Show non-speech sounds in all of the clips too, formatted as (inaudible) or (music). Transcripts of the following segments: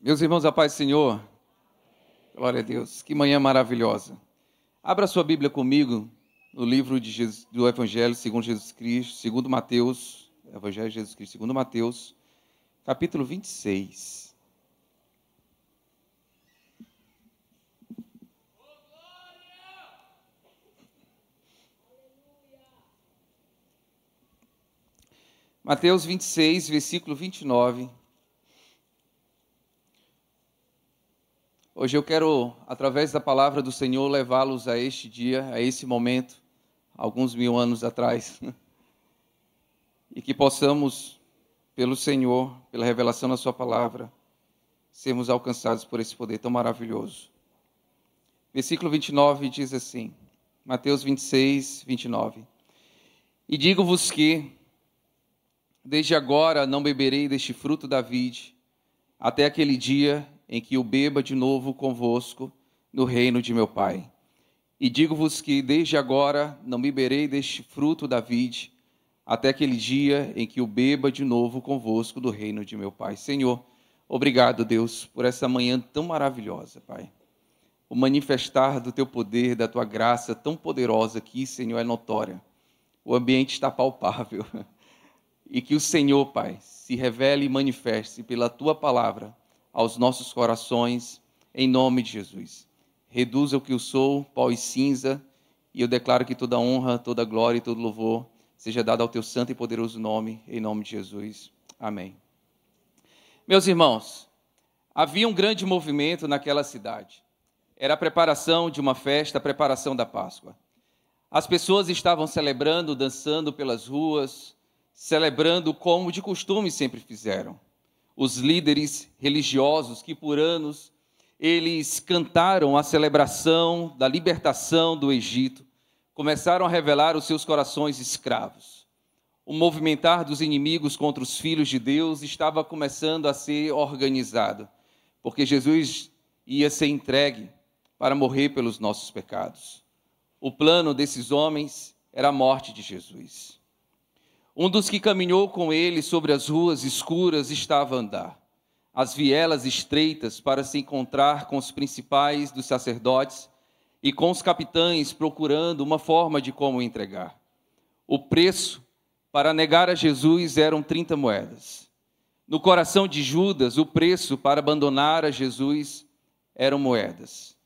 Meus irmãos, a paz do Senhor. Glória a Deus. Que manhã maravilhosa. Abra sua Bíblia comigo no livro Jesus, do Evangelho segundo Jesus Cristo, segundo Mateus, Evangelho de Jesus Cristo, segundo Mateus, capítulo 26. Mateus 26, versículo 29. Hoje eu quero, através da palavra do Senhor, levá-los a este dia, a esse momento, alguns mil anos atrás. (laughs) E que possamos, pelo Senhor, pela revelação da Sua palavra, sermos alcançados por esse poder tão maravilhoso. Versículo 29 diz assim, Mateus 26, 29. E digo-vos que, desde agora não beberei deste fruto da vide, até aquele dia em que o beba de novo convosco no reino de meu Pai. E digo-vos que desde agora não beberei deste fruto da vide, até aquele dia em que o beba de novo convosco do reino de meu Pai. Senhor, obrigado, Deus, por essa manhã tão maravilhosa, Pai. O manifestar do teu poder, da tua graça tão poderosa aqui, Senhor, é notória. O ambiente está palpável. (laughs) E que o Senhor, Pai, se revele e manifeste pela tua palavra aos nossos corações, em nome de Jesus. Reduza o que eu sou, pó e cinza, e eu declaro que toda honra, toda glória e todo louvor seja dado ao teu santo e poderoso nome, em nome de Jesus. Amém. Meus irmãos, havia um grande movimento naquela cidade. Era a preparação de uma festa, a preparação da Páscoa. As pessoas estavam celebrando, dançando pelas ruas, celebrando como de costume sempre fizeram os líderes religiosos que por anos eles cantaram a celebração da libertação do Egito, começaram a revelar os seus corações escravos. O movimentar dos inimigos contra os filhos de Deus estava começando a ser organizado, porque Jesus ia ser entregue para morrer pelos nossos pecados. O plano desses homens era a morte de Jesus. Um dos que caminhou com ele sobre as ruas escuras estava a andar, as vielas estreitas para se encontrar com os principais dos sacerdotes e com os capitães procurando uma forma de como entregar. O preço para negar a Jesus eram 30 moedas. No coração de Judas, o preço para abandonar a Jesus eram moedas.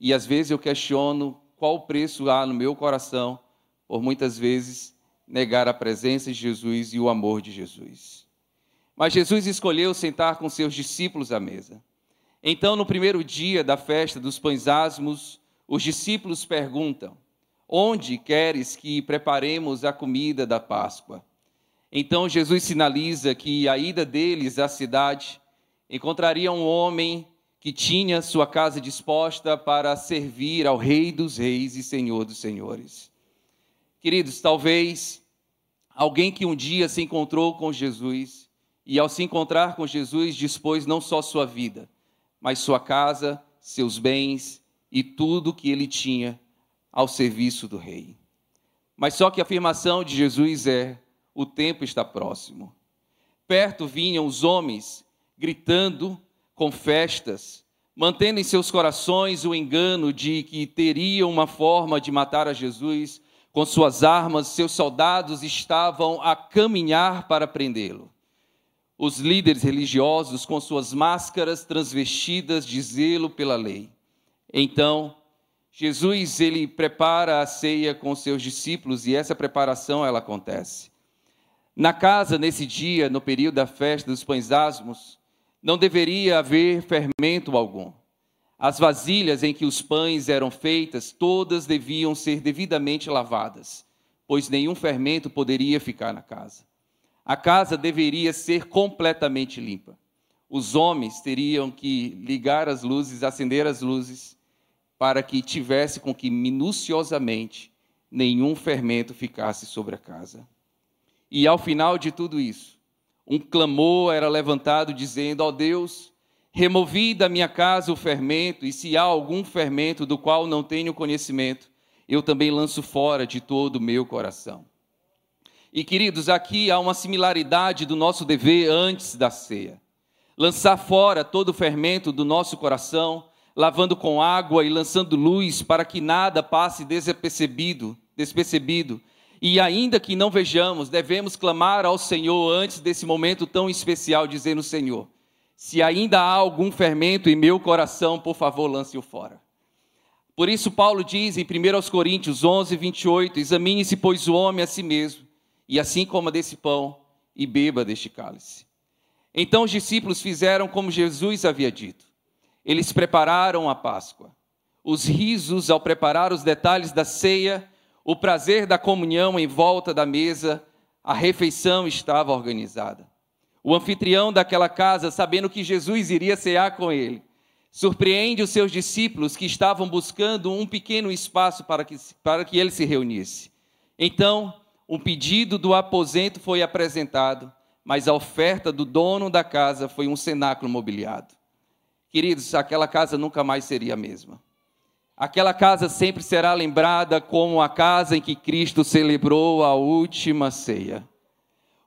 E às vezes eu questiono qual preço há no meu coração, por muitas vezes negar a presença de Jesus e o amor de Jesus. Mas Jesus escolheu sentar com seus discípulos à mesa. Então, no primeiro dia da festa dos pães asmos, os discípulos perguntam: Onde queres que preparemos a comida da Páscoa? Então Jesus sinaliza que a ida deles à cidade encontraria um homem que tinha sua casa disposta para servir ao Rei dos Reis e Senhor dos Senhores. Queridos, talvez alguém que um dia se encontrou com Jesus e, ao se encontrar com Jesus, dispôs não só sua vida, mas sua casa, seus bens e tudo que ele tinha ao serviço do Rei. Mas só que a afirmação de Jesus é: o tempo está próximo. Perto vinham os homens gritando com festas, mantendo em seus corações o engano de que teriam uma forma de matar a Jesus com suas armas, seus soldados estavam a caminhar para prendê-lo. Os líderes religiosos, com suas máscaras transvestidas de zelo pela lei. Então, Jesus ele prepara a ceia com seus discípulos e essa preparação ela acontece. Na casa nesse dia, no período da festa dos pães asmos, não deveria haver fermento algum. As vasilhas em que os pães eram feitas, todas deviam ser devidamente lavadas, pois nenhum fermento poderia ficar na casa. A casa deveria ser completamente limpa. Os homens teriam que ligar as luzes, acender as luzes, para que tivesse com que minuciosamente nenhum fermento ficasse sobre a casa. E ao final de tudo isso, um clamor era levantado dizendo: Ó oh Deus, Removi da minha casa o fermento, e se há algum fermento do qual não tenho conhecimento, eu também lanço fora de todo o meu coração. E queridos, aqui há uma similaridade do nosso dever antes da ceia. lançar fora todo o fermento do nosso coração, lavando com água e lançando luz para que nada passe despercebido, despercebido. E ainda que não vejamos, devemos clamar ao Senhor antes desse momento tão especial, dizendo: Senhor, se ainda há algum fermento em meu coração, por favor, lance-o fora. Por isso, Paulo diz em 1 Coríntios 11, 28: Examine-se, pois, o homem a si mesmo, e assim coma desse pão e beba deste cálice. Então os discípulos fizeram como Jesus havia dito. Eles prepararam a Páscoa. Os risos ao preparar os detalhes da ceia, o prazer da comunhão em volta da mesa, a refeição estava organizada. O anfitrião daquela casa, sabendo que Jesus iria cear com ele, surpreende os seus discípulos que estavam buscando um pequeno espaço para que, para que ele se reunisse. Então, um pedido do aposento foi apresentado, mas a oferta do dono da casa foi um cenáculo mobiliado. Queridos, aquela casa nunca mais seria a mesma. Aquela casa sempre será lembrada como a casa em que Cristo celebrou a última ceia.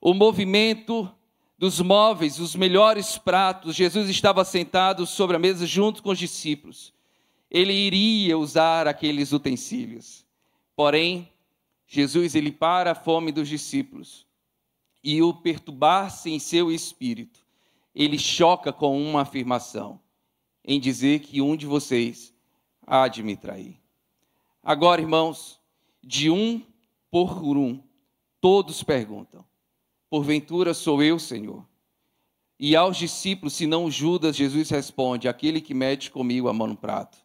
O movimento dos móveis, os melhores pratos. Jesus estava sentado sobre a mesa junto com os discípulos. Ele iria usar aqueles utensílios. Porém, Jesus ele para a fome dos discípulos e o perturbar-se em seu espírito. Ele choca com uma afirmação em dizer que um de vocês há de me trair. Agora, irmãos, de um por um, todos perguntam: Porventura sou eu, Senhor? E aos discípulos, se não Judas, Jesus responde: Aquele que mete comigo a mão no prato.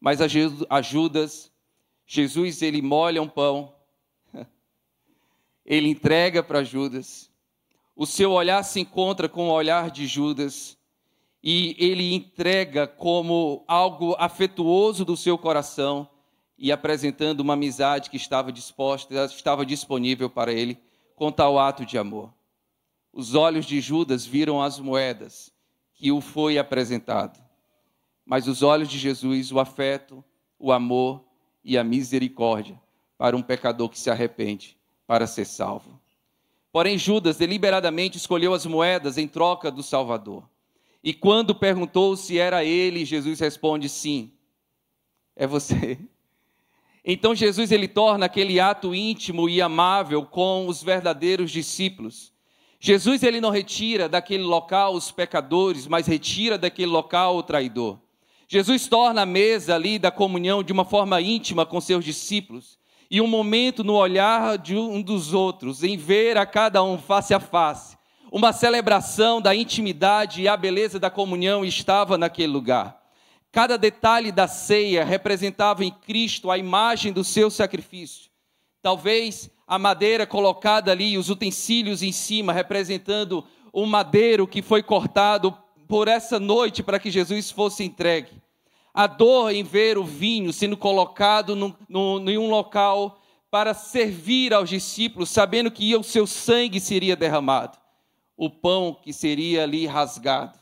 Mas a Judas, Jesus, ele molha um pão, (laughs) ele entrega para Judas. O seu olhar se encontra com o olhar de Judas e ele entrega como algo afetuoso do seu coração e apresentando uma amizade que estava disposta, estava disponível para ele com tal ato de amor. Os olhos de Judas viram as moedas que o foi apresentado, mas os olhos de Jesus, o afeto, o amor e a misericórdia para um pecador que se arrepende para ser salvo. Porém, Judas deliberadamente escolheu as moedas em troca do Salvador. E quando perguntou se era ele, Jesus responde: sim, é você. Então Jesus ele torna aquele ato íntimo e amável com os verdadeiros discípulos. Jesus ele não retira daquele local os pecadores, mas retira daquele local o traidor. Jesus torna a mesa ali da comunhão de uma forma íntima com seus discípulos e um momento no olhar de um dos outros, em ver a cada um face a face. Uma celebração da intimidade e a beleza da comunhão estava naquele lugar. Cada detalhe da ceia representava em Cristo a imagem do seu sacrifício. Talvez a madeira colocada ali, os utensílios em cima, representando o madeiro que foi cortado por essa noite para que Jesus fosse entregue. A dor em ver o vinho sendo colocado em um local para servir aos discípulos, sabendo que o seu sangue seria derramado. O pão que seria ali rasgado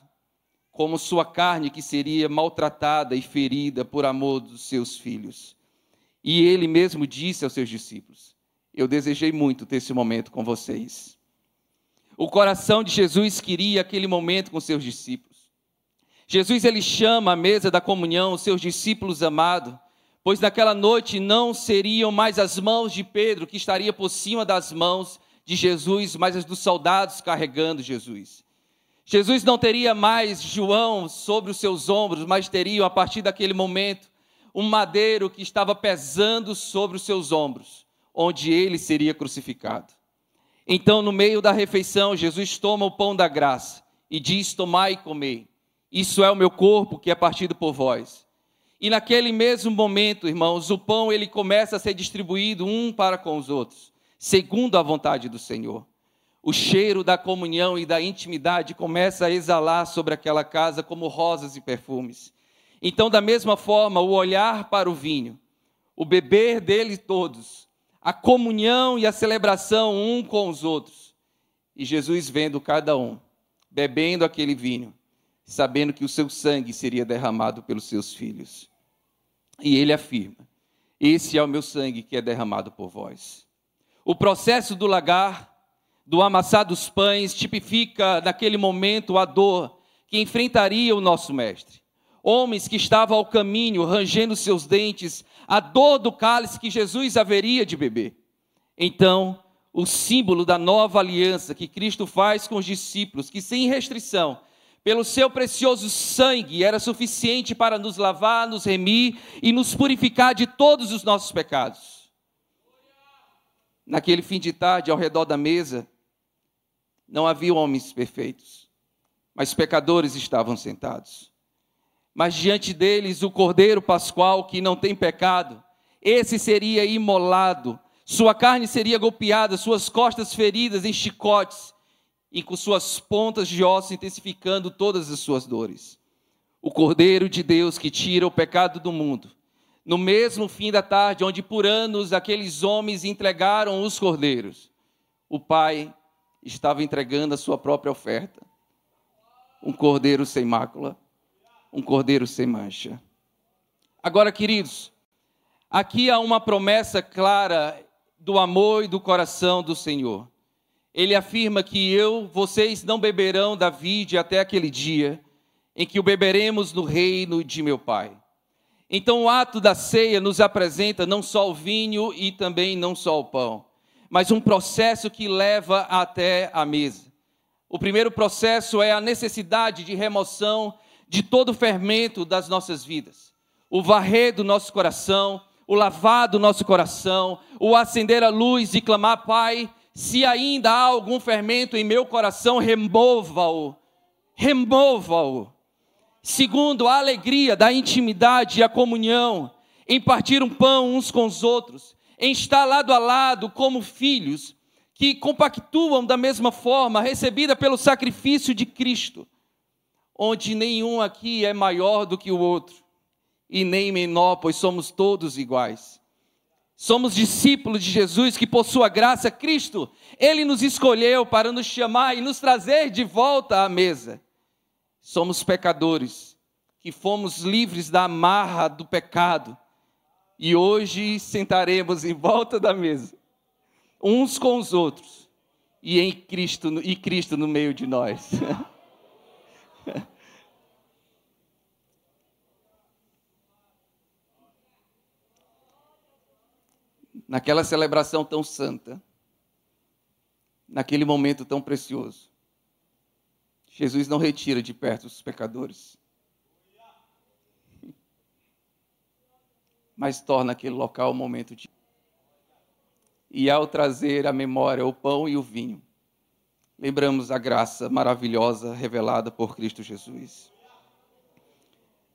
como sua carne que seria maltratada e ferida por amor dos seus filhos. E ele mesmo disse aos seus discípulos: Eu desejei muito ter esse momento com vocês. O coração de Jesus queria aquele momento com seus discípulos. Jesus ele chama à mesa da comunhão os seus discípulos amados, pois naquela noite não seriam mais as mãos de Pedro que estaria por cima das mãos de Jesus, mas as dos soldados carregando Jesus. Jesus não teria mais João sobre os seus ombros, mas teria, a partir daquele momento, um madeiro que estava pesando sobre os seus ombros, onde ele seria crucificado. Então, no meio da refeição, Jesus toma o pão da graça e diz: Tomai e comei. Isso é o meu corpo que é partido por vós. E naquele mesmo momento, irmãos, o pão ele começa a ser distribuído um para com os outros, segundo a vontade do Senhor o cheiro da comunhão e da intimidade começa a exalar sobre aquela casa como rosas e perfumes. Então, da mesma forma, o olhar para o vinho, o beber dele todos, a comunhão e a celebração um com os outros. E Jesus vendo cada um, bebendo aquele vinho, sabendo que o seu sangue seria derramado pelos seus filhos. E ele afirma: Esse é o meu sangue que é derramado por vós. O processo do lagar do amassar dos pães tipifica naquele momento a dor, que enfrentaria o nosso mestre. Homens que estavam ao caminho, rangendo seus dentes, a dor do cálice que Jesus haveria de beber. Então, o símbolo da nova aliança que Cristo faz com os discípulos, que sem restrição, pelo seu precioso sangue, era suficiente para nos lavar, nos remir e nos purificar de todos os nossos pecados. Naquele fim de tarde, ao redor da mesa, não havia homens perfeitos, mas pecadores estavam sentados. Mas diante deles o cordeiro pascual que não tem pecado, esse seria imolado sua carne seria golpeada, suas costas feridas em chicotes, e com suas pontas de osso intensificando todas as suas dores. O Cordeiro de Deus que tira o pecado do mundo. No mesmo fim da tarde, onde por anos aqueles homens entregaram os cordeiros, o Pai estava entregando a sua própria oferta. Um cordeiro sem mácula, um cordeiro sem mancha. Agora, queridos, aqui há uma promessa clara do amor e do coração do Senhor. Ele afirma que eu, vocês não beberão da vide até aquele dia em que o beberemos no reino de meu Pai. Então o ato da ceia nos apresenta não só o vinho e também não só o pão, mas um processo que leva até a mesa. O primeiro processo é a necessidade de remoção de todo o fermento das nossas vidas. O varrer do nosso coração, o lavar do nosso coração, o acender a luz e clamar, Pai, se ainda há algum fermento em meu coração, remova-o, remova-o. Segundo, a alegria da intimidade e a comunhão, em partir um pão uns com os outros, em estar lado a lado como filhos, que compactuam da mesma forma, recebida pelo sacrifício de Cristo, onde nenhum aqui é maior do que o outro e nem menor, pois somos todos iguais. Somos discípulos de Jesus que, por sua graça, Cristo, Ele nos escolheu para nos chamar e nos trazer de volta à mesa. Somos pecadores que fomos livres da amarra do pecado e hoje sentaremos em volta da mesa, uns com os outros, e em Cristo e Cristo no meio de nós. (laughs) naquela celebração tão santa, naquele momento tão precioso. Jesus não retira de perto os pecadores, mas torna aquele local um momento de. E ao trazer à memória o pão e o vinho, lembramos a graça maravilhosa revelada por Cristo Jesus.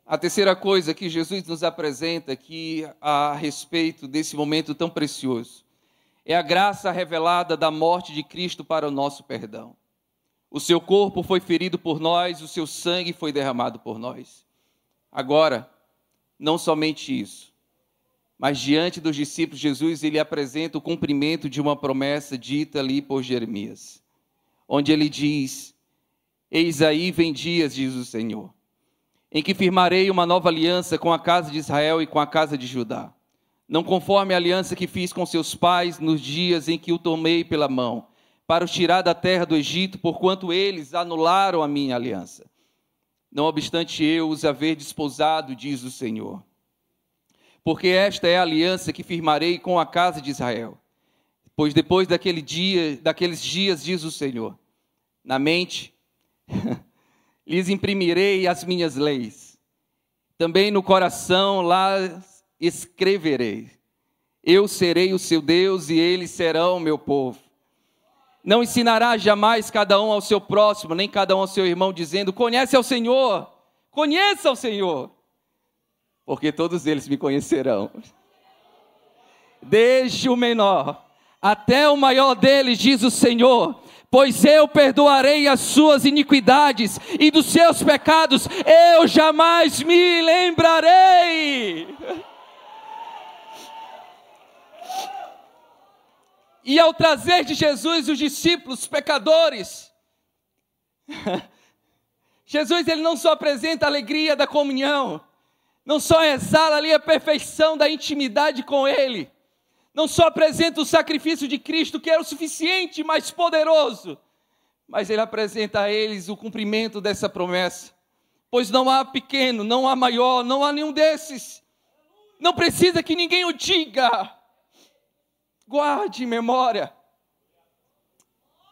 A terceira coisa que Jesus nos apresenta aqui a respeito desse momento tão precioso é a graça revelada da morte de Cristo para o nosso perdão. O seu corpo foi ferido por nós, o seu sangue foi derramado por nós. Agora, não somente isso, mas diante dos discípulos, Jesus ele apresenta o cumprimento de uma promessa dita ali por Jeremias, onde ele diz: Eis aí vem dias, diz o Senhor em que firmarei uma nova aliança com a casa de Israel e com a casa de Judá. Não conforme a aliança que fiz com seus pais nos dias em que o tomei pela mão, para os tirar da terra do Egito, porquanto eles anularam a minha aliança. Não obstante eu os haver desposado, diz o Senhor. Porque esta é a aliança que firmarei com a casa de Israel. Pois depois daquele dia, daqueles dias, diz o Senhor, na mente (laughs) lhes imprimirei as minhas leis. Também no coração lá escreverei. Eu serei o seu Deus e eles serão meu povo. Não ensinará jamais cada um ao seu próximo, nem cada um ao seu irmão, dizendo: Conhece ao Senhor, conheça ao Senhor, porque todos eles me conhecerão. Desde o menor até o maior deles, diz o Senhor, pois eu perdoarei as suas iniquidades e dos seus pecados eu jamais me lembrarei. E ao trazer de Jesus os discípulos pecadores, (laughs) Jesus ele não só apresenta a alegria da comunhão, não só exala ali a perfeição da intimidade com ele, não só apresenta o sacrifício de Cristo, que era o suficiente, mais poderoso, mas ele apresenta a eles o cumprimento dessa promessa. Pois não há pequeno, não há maior, não há nenhum desses. Não precisa que ninguém o diga. Guarde memória.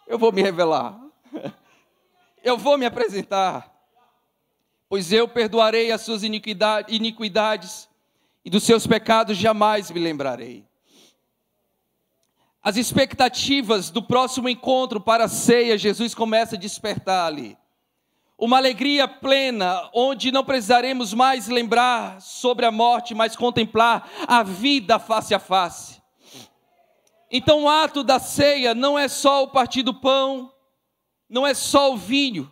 Eu vou me revelar. (laughs) Eu vou me apresentar. Pois eu perdoarei as suas iniquidades e dos seus pecados jamais me lembrarei. As expectativas do próximo encontro para a ceia, Jesus começa a despertar ali. Uma alegria plena, onde não precisaremos mais lembrar sobre a morte, mas contemplar a vida face a face. Então, o ato da ceia não é só o partir do pão, não é só o vinho,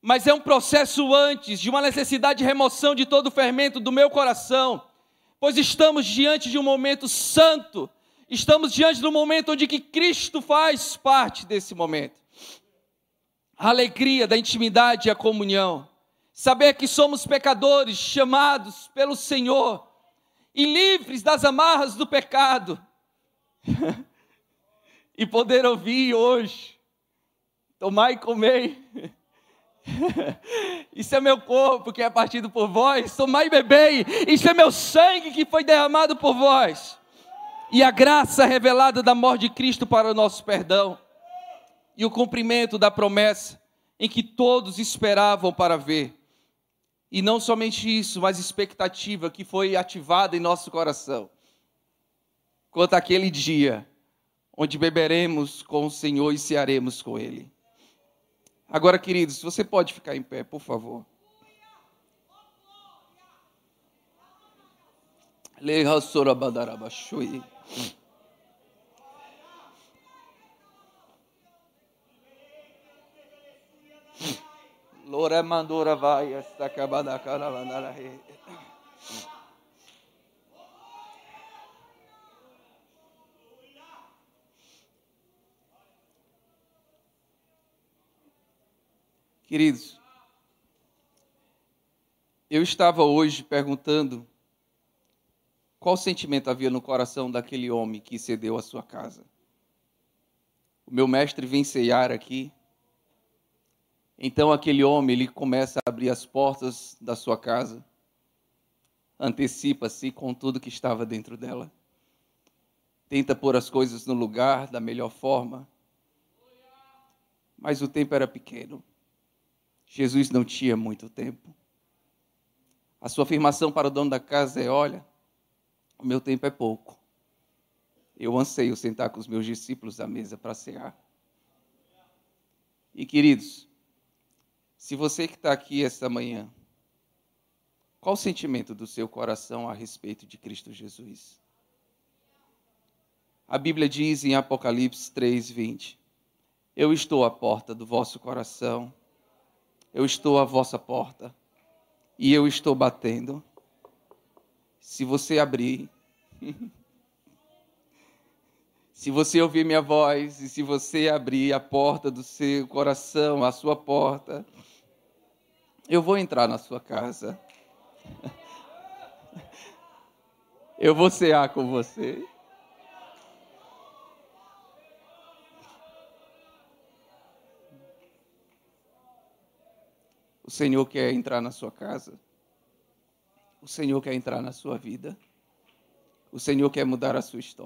mas é um processo antes de uma necessidade de remoção de todo o fermento do meu coração, pois estamos diante de um momento santo, estamos diante do momento onde que Cristo faz parte desse momento. A alegria da intimidade e a comunhão, saber que somos pecadores chamados pelo Senhor e livres das amarras do pecado, (laughs) e poder ouvir hoje, tomai e comei. (laughs) Isso é meu corpo que é partido por vós. Tomai e bebei. Isso é meu sangue que foi derramado por vós. E a graça revelada da morte de Cristo para o nosso perdão. E o cumprimento da promessa em que todos esperavam para ver. E não somente isso, mas expectativa que foi ativada em nosso coração. Quanto aquele dia onde beberemos com o Senhor e cearemos com Ele. Agora, queridos, você pode ficar em pé, por favor. Lora mandora vai, esta acabada cara Queridos, eu estava hoje perguntando qual sentimento havia no coração daquele homem que cedeu a sua casa. O meu mestre vem ceiar aqui. Então aquele homem, ele começa a abrir as portas da sua casa. Antecipa-se com tudo que estava dentro dela. Tenta pôr as coisas no lugar da melhor forma. Mas o tempo era pequeno. Jesus não tinha muito tempo. A sua afirmação para o dono da casa é: olha, o meu tempo é pouco. Eu anseio sentar com os meus discípulos à mesa para cear. E queridos, se você que está aqui esta manhã, qual o sentimento do seu coração a respeito de Cristo Jesus? A Bíblia diz em Apocalipse 3:20: Eu estou à porta do vosso coração eu estou à vossa porta e eu estou batendo. Se você abrir, (laughs) se você ouvir minha voz e se você abrir a porta do seu coração, a sua porta, eu vou entrar na sua casa. (laughs) Eu vou cear com você. O Senhor quer entrar na sua casa. O Senhor quer entrar na sua vida. O Senhor quer mudar a sua história.